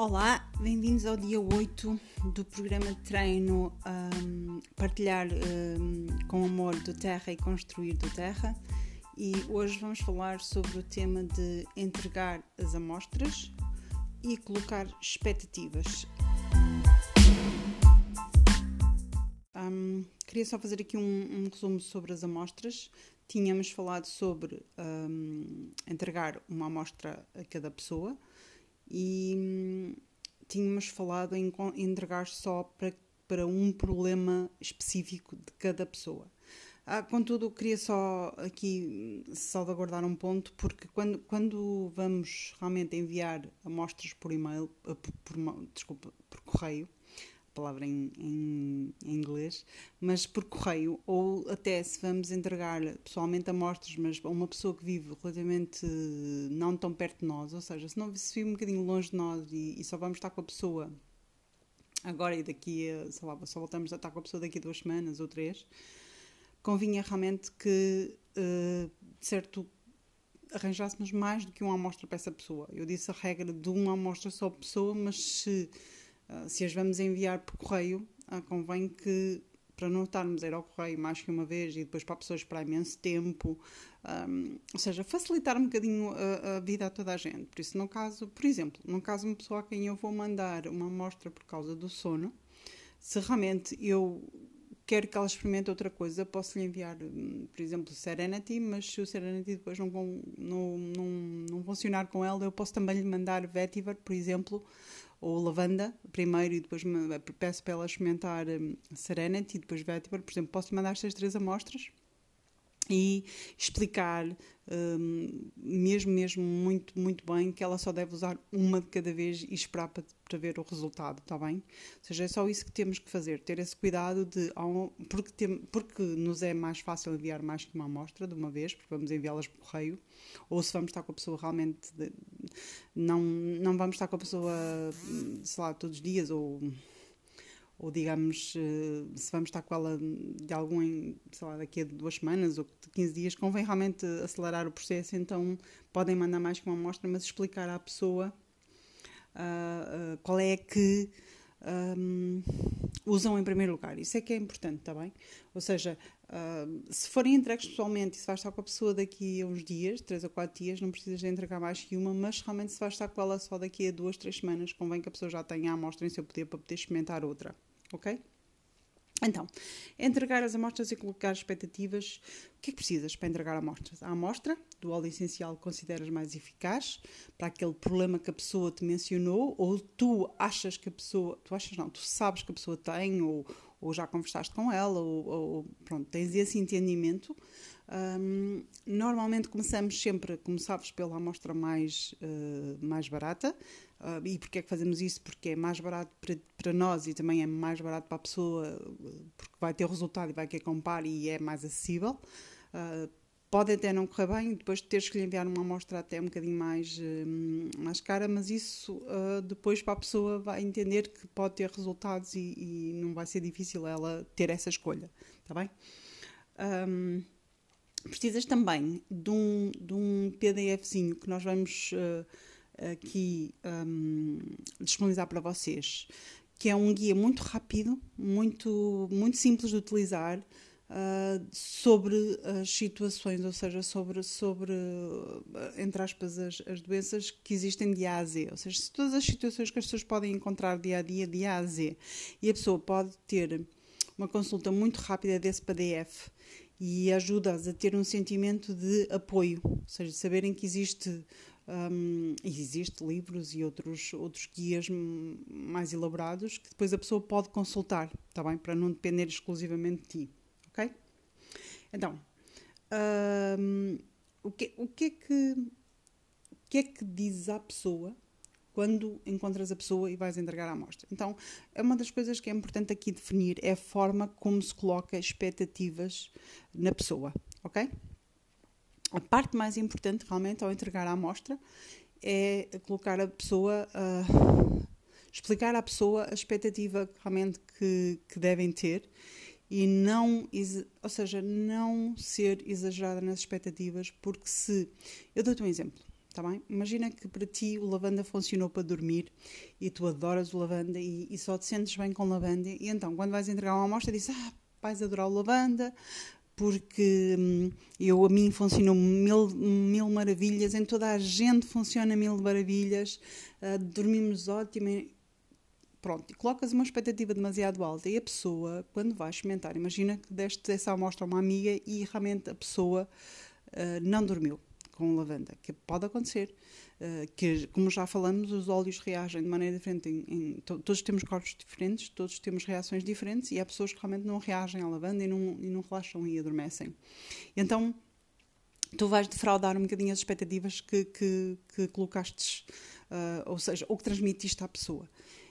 Olá, bem-vindos ao dia 8 do programa de treino um, Partilhar um, com Amor do Terra e Construir do Terra. E hoje vamos falar sobre o tema de entregar as amostras e colocar expectativas. Um, queria só fazer aqui um, um, resumo sobre as amostras. Tínhamos falado sobre entregar uma amostra a cada pessoa e hum, tínhamos falado em entregar só para, para um problema específico de cada pessoa. Ah, contudo, queria só aqui salvaguardar um ponto, porque quando, quando vamos realmente enviar amostras por e-mail, ah, por, por, desculpa, por correio, palavra em, em, em, inglês, mas por correio, ou até se vamos entregar pessoalmente amostras, mas a uma pessoa que vive relativamente não tão perto de nós, ou seja, se não se vive um bocadinho longe de nós e, e, só vamos estar com a pessoa agora e daqui a, sei lá, só voltamos a estar com a pessoa daqui a duas semanas ou três, convinha realmente que, uh, certo, arranjássemos mais do que uma amostra para essa pessoa. Eu disse a regra de uma amostra só pessoa, mas se se as vamos enviar por correio, uh, convém que, para não estarmos a ir ao correio mais que uma vez e depois para a pessoa esperar imenso tempo, um, ou seja, facilitar um bocadinho a, a, vida a toda a gente. Por isso, no caso, por exemplo, no caso de uma pessoa a quem eu vou mandar uma amostra por causa do sono, se realmente eu quero que ela experimente outra coisa, posso lhe enviar, hum, por exemplo, Serenity, mas se o Serenity depois não, não, não, não funcionar com ela, eu posso também lhe mandar Vetiver, por exemplo, ou lavanda primeiro e depois peço para ela experimentar um, Serenity e depois Vetiver. Por exemplo, posso mandar estas três amostras e explicar um, mesmo mesmo muito muito bem que ela só deve usar uma de cada vez e esperar para, para ver o resultado está bem? Ou seja é só isso que temos que fazer ter esse cuidado de porque tem, porque nos é mais fácil enviar mais que uma amostra de uma vez porque vamos enviá-las por correio ou se vamos estar com a pessoa realmente de, não não vamos estar com a pessoa sei lá todos os dias ou ou digamos, eh, se vamos estar com ela de algum, sei lá, daqui a duas semanas ou 15 dias, convém realmente acelerar o processo, então podem mandar mais que uma amostra, mas explicar à pessoa uh, uh, qual é que um, usam em primeiro lugar. Isso é que é importante, está bem? Ou seja, uh, se forem entregues pessoalmente e se vai estar com a pessoa daqui a uns dias, 3 ou 4 dias, não precisas de entregar mais que uma, mas realmente se vai estar com ela só daqui a 2, 3 semanas, convém que a pessoa já tenha a amostra em seu poder para poder experimentar outra ok? Então, entregar as amostras e colocar expectativas. O que é que precisas para entregar amostras? A amostra do óleo essencial que consideras mais eficaz para aquele problema que a pessoa te mencionou, ou tu achas que a pessoa, tu achas não, tu sabes que a pessoa tem, ou, ou já conversaste com ela, ou, ou pronto, tens esse entendimento. Um, normalmente começamos sempre, sabes, pela amostra mais, uh, mais barata. Uh, e porquê é que fazemos isso? Porque é mais barato para, nós e também é mais barato para a pessoa, porque vai ter resultado e vai querer comprar e é mais acessível. Uh, pode até não correr bem, depois teres que lhe enviar uma amostra até um bocadinho mais, uh, mais cara, mas isso uh, depois para a pessoa vai entender que pode ter resultados e, e, não vai ser difícil ela ter essa escolha, está bem? Um, precisas também de um, de um PDFzinho que nós vamos uh, aqui um, disponibilizar para vocês, que é um guia muito rápido, muito, muito simples de utilizar. Uh, sobre as situações, ou seja, sobre, sobre entre aspas, as, as doenças que existem de A a Z, ou seja, todas as situações que as pessoas podem encontrar dia a dia, de A a Z, e a pessoa pode ter uma consulta muito rápida desse PDF e ajuda-as a ter um sentimento de apoio, ou seja, saberem que existe um, existe livros e outros, outros guias mais elaborados que depois a pessoa pode consultar, está bem? Para não depender exclusivamente de ti, ok? Então, um, o, que, o, que é que, o que é que dizes à pessoa quando encontras a pessoa e vais entregar a amostra? Então, é uma das coisas que é importante aqui definir é a forma como se coloca expectativas na pessoa, ok? A parte mais importante realmente ao entregar a amostra é colocar a pessoa, uh, explicar à pessoa a expectativa realmente que, que devem ter e não, ou seja, não ser exagerada nas expectativas, porque se, eu dou-te um exemplo, tá bem? Imagina que para ti o lavanda funcionou para dormir e tu adoras o lavanda e, e só te sentes bem com lavanda e então quando vais entregar uma amostra dizes, ah, vais adorar o lavanda porque hum, eu, a mim funcionou mil, mil maravilhas, em toda a gente funciona mil maravilhas, uh, dormimos ótimo. Pronto, e colocas uma expectativa demasiado alta e a pessoa, quando vais experimentar, imagina que deste essa amostra a uma amiga e realmente a pessoa uh, não dormiu com lavanda, que pode acontecer. Uh, que, como já falamos, os óleos reagem de maneira diferente. Em, em, to, todos temos corpos diferentes, todos temos reações diferentes e há pessoas que realmente não reagem à lavanda e não, e não relaxam e adormecem. Então, tu vais defraudar um bocadinho as expectativas que, que, que colocaste, uh, ou seja, ou que transmitiste à pessoa.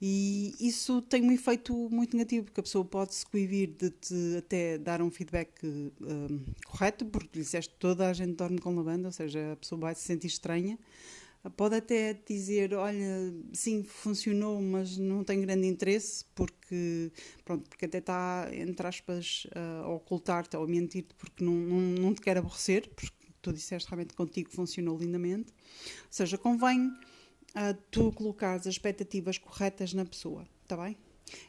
E isso tem um efeito muito negativo, porque a pessoa pode se coibir de te até dar um feedback um, correto, porque disseste toda a gente dorme com lavanda, ou seja, a pessoa vai se sentir estranha. Pode até dizer, olha, sim, funcionou, mas não tem grande interesse, porque, pronto, porque até está, entre aspas, a ocultar-te ou a mentir-te, porque não, não, não te quer aborrecer, porque tu disseste realmente contigo funcionou lindamente. Ou seja, convém uh, tu colocares as expectativas corretas na pessoa, está bem?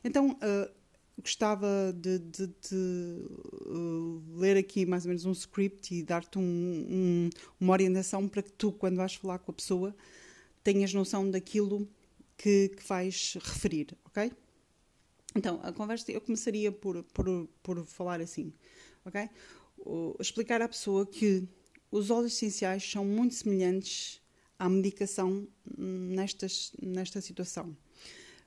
Então, uh, gostava de, de, de uh, ler aqui mais ou menos um script e dar-te um, um, uma orientação para que tu, quando vais falar com a pessoa, tenhas noção daquilo que, que vais referir, ok? Então, a conversa, eu começaria por, por, por falar assim, ok? Uh, explicar à pessoa que os óleos essenciais são muito semelhantes à medicação nestas, nesta situação.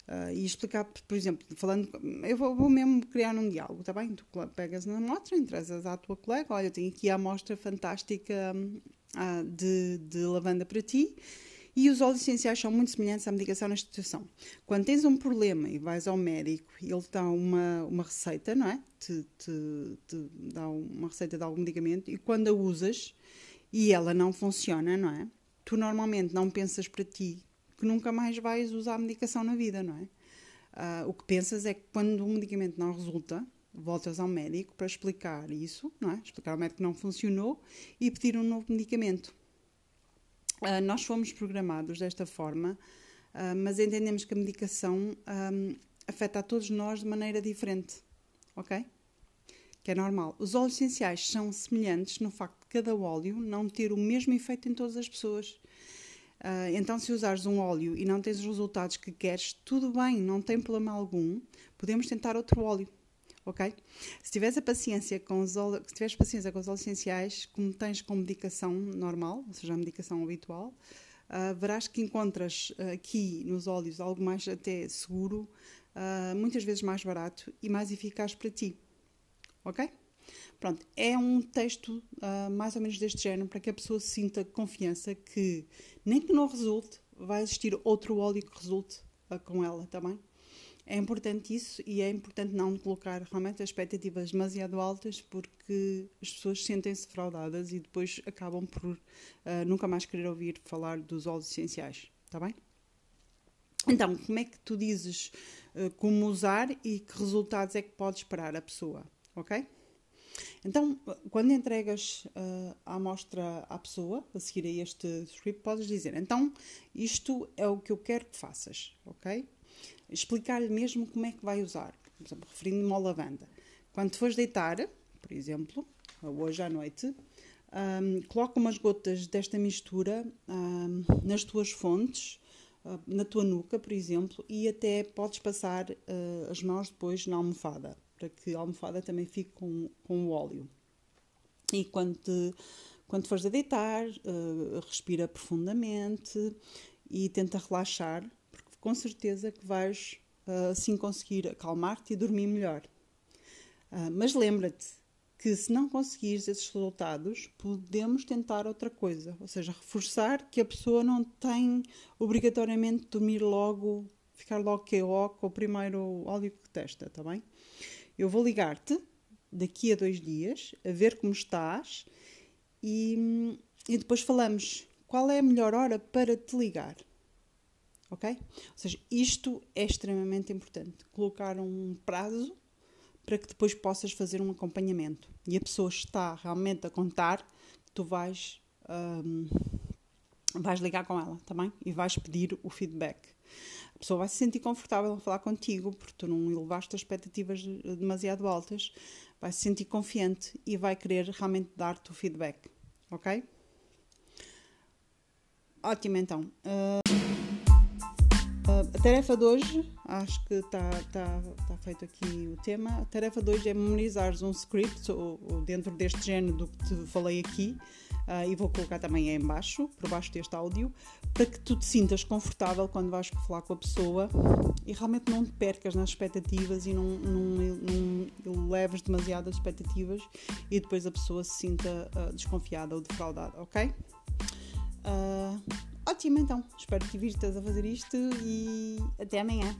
Uh, e explicar, por exemplo, falando, eu vou, vou, mesmo criar um diálogo, está bem? Tu pegas na amostra, entresas à tua colega, olha, tenho aqui a amostra fantástica uh, de, de lavanda para ti. E os óleos essenciais são muito semelhantes à medicação nesta situação. Quando tens um problema e vais ao médico e ele te dá uma, uma receita, não é? Te, te, te dá uma receita de algum medicamento e quando a usas e ela não funciona, não é? Tu normalmente não pensas para ti que nunca mais vais usar medicação na vida, não é? Uh, o que pensas é que quando um medicamento não resulta, voltas ao médico para explicar isso, não é? Explicar ao médico que não funcionou e pedir um novo medicamento. Uh, nós fomos programados desta forma, uh, mas entendemos que a medicação um, afeta a todos nós de maneira diferente, ok? Que é normal. Os óleos essenciais são semelhantes no facto cada óleo não ter o mesmo efeito em todas as pessoas. Uh, então, se usares um óleo e não tens os resultados que queres, tudo bem, não tem problema algum. Podemos tentar outro óleo, ok? Se tiveres a paciência com os óleos, se tiveres paciência com os óleos essenciais, como tens com medicação normal, ou seja, a medicação habitual, uh, verás que encontras uh, aqui nos óleos algo mais até seguro, muitas vezes mais barato e mais eficaz para ti, ok? Pronto, é um texto uh, mais ou menos deste género para que a pessoa sinta confiança que, nem que não resulte, vai existir outro óleo que resulte uh, com ela também. Tá é importante isso e é importante não colocar realmente expectativas demasiado altas porque as pessoas sentem-se fraudadas e depois acabam por uh, nunca mais querer ouvir falar dos óleos essenciais, está bem? Então, como é que tu dizes como usar e que resultados é que pode esperar a pessoa, ok? Então, quando entregas uh, a amostra à pessoa, a seguir a este script, podes dizer: então, isto é o que eu quero que faças, ok? Explicar-lhe mesmo como é que vai usar. Por exemplo, referindo-me ao lavanda. Quando fores deitar, por exemplo, hoje à noite, um, coloca umas gotas desta mistura um, nas tuas fontes, uh, na tua nuca, por exemplo, e até podes passar uh, as mãos depois na almofada para que a almofada também fique com, com o óleo. E quando, te, quando fores a deitar, uh, respira profundamente e tenta relaxar, porque com certeza que vais uh, assim conseguir acalmar-te e dormir melhor. Uh, mas lembra-te que se não conseguires esses resultados, podemos tentar outra coisa, ou seja, reforçar que a pessoa não tem obrigatoriamente de dormir logo, ficar logo KO com o primeiro óleo que testa, está bem? Eu vou ligar-te daqui a dois dias a ver como estás e, e depois falamos qual é a melhor hora para te ligar. Ok? Ou seja, isto é extremamente importante. Colocar um prazo para que depois possas fazer um acompanhamento. E a pessoa está realmente a contar que tu vais um, vais ligar com ela, tá bem? E vais pedir o feedback. A pessoa vai se sentir confortável a falar contigo porque tu não elevaste as expectativas demasiado altas, vai se sentir confiante e vai querer realmente dar-te o feedback, ok? Ótimo, então. Uh... A tarefa de hoje, acho que está tá, tá feito aqui o tema. A tarefa de hoje é memorizares um script ou, ou dentro deste género do que te falei aqui, uh, e vou colocar também aí embaixo, por baixo deste áudio, para que tu te sintas confortável quando vais falar com a pessoa e realmente não te percas nas expectativas e não, não, não leves demasiadas expectativas e depois a pessoa se sinta uh, desconfiada ou defraudada, ok? Ótimo, então. Espero que divirtas a fazer isto e até amanhã.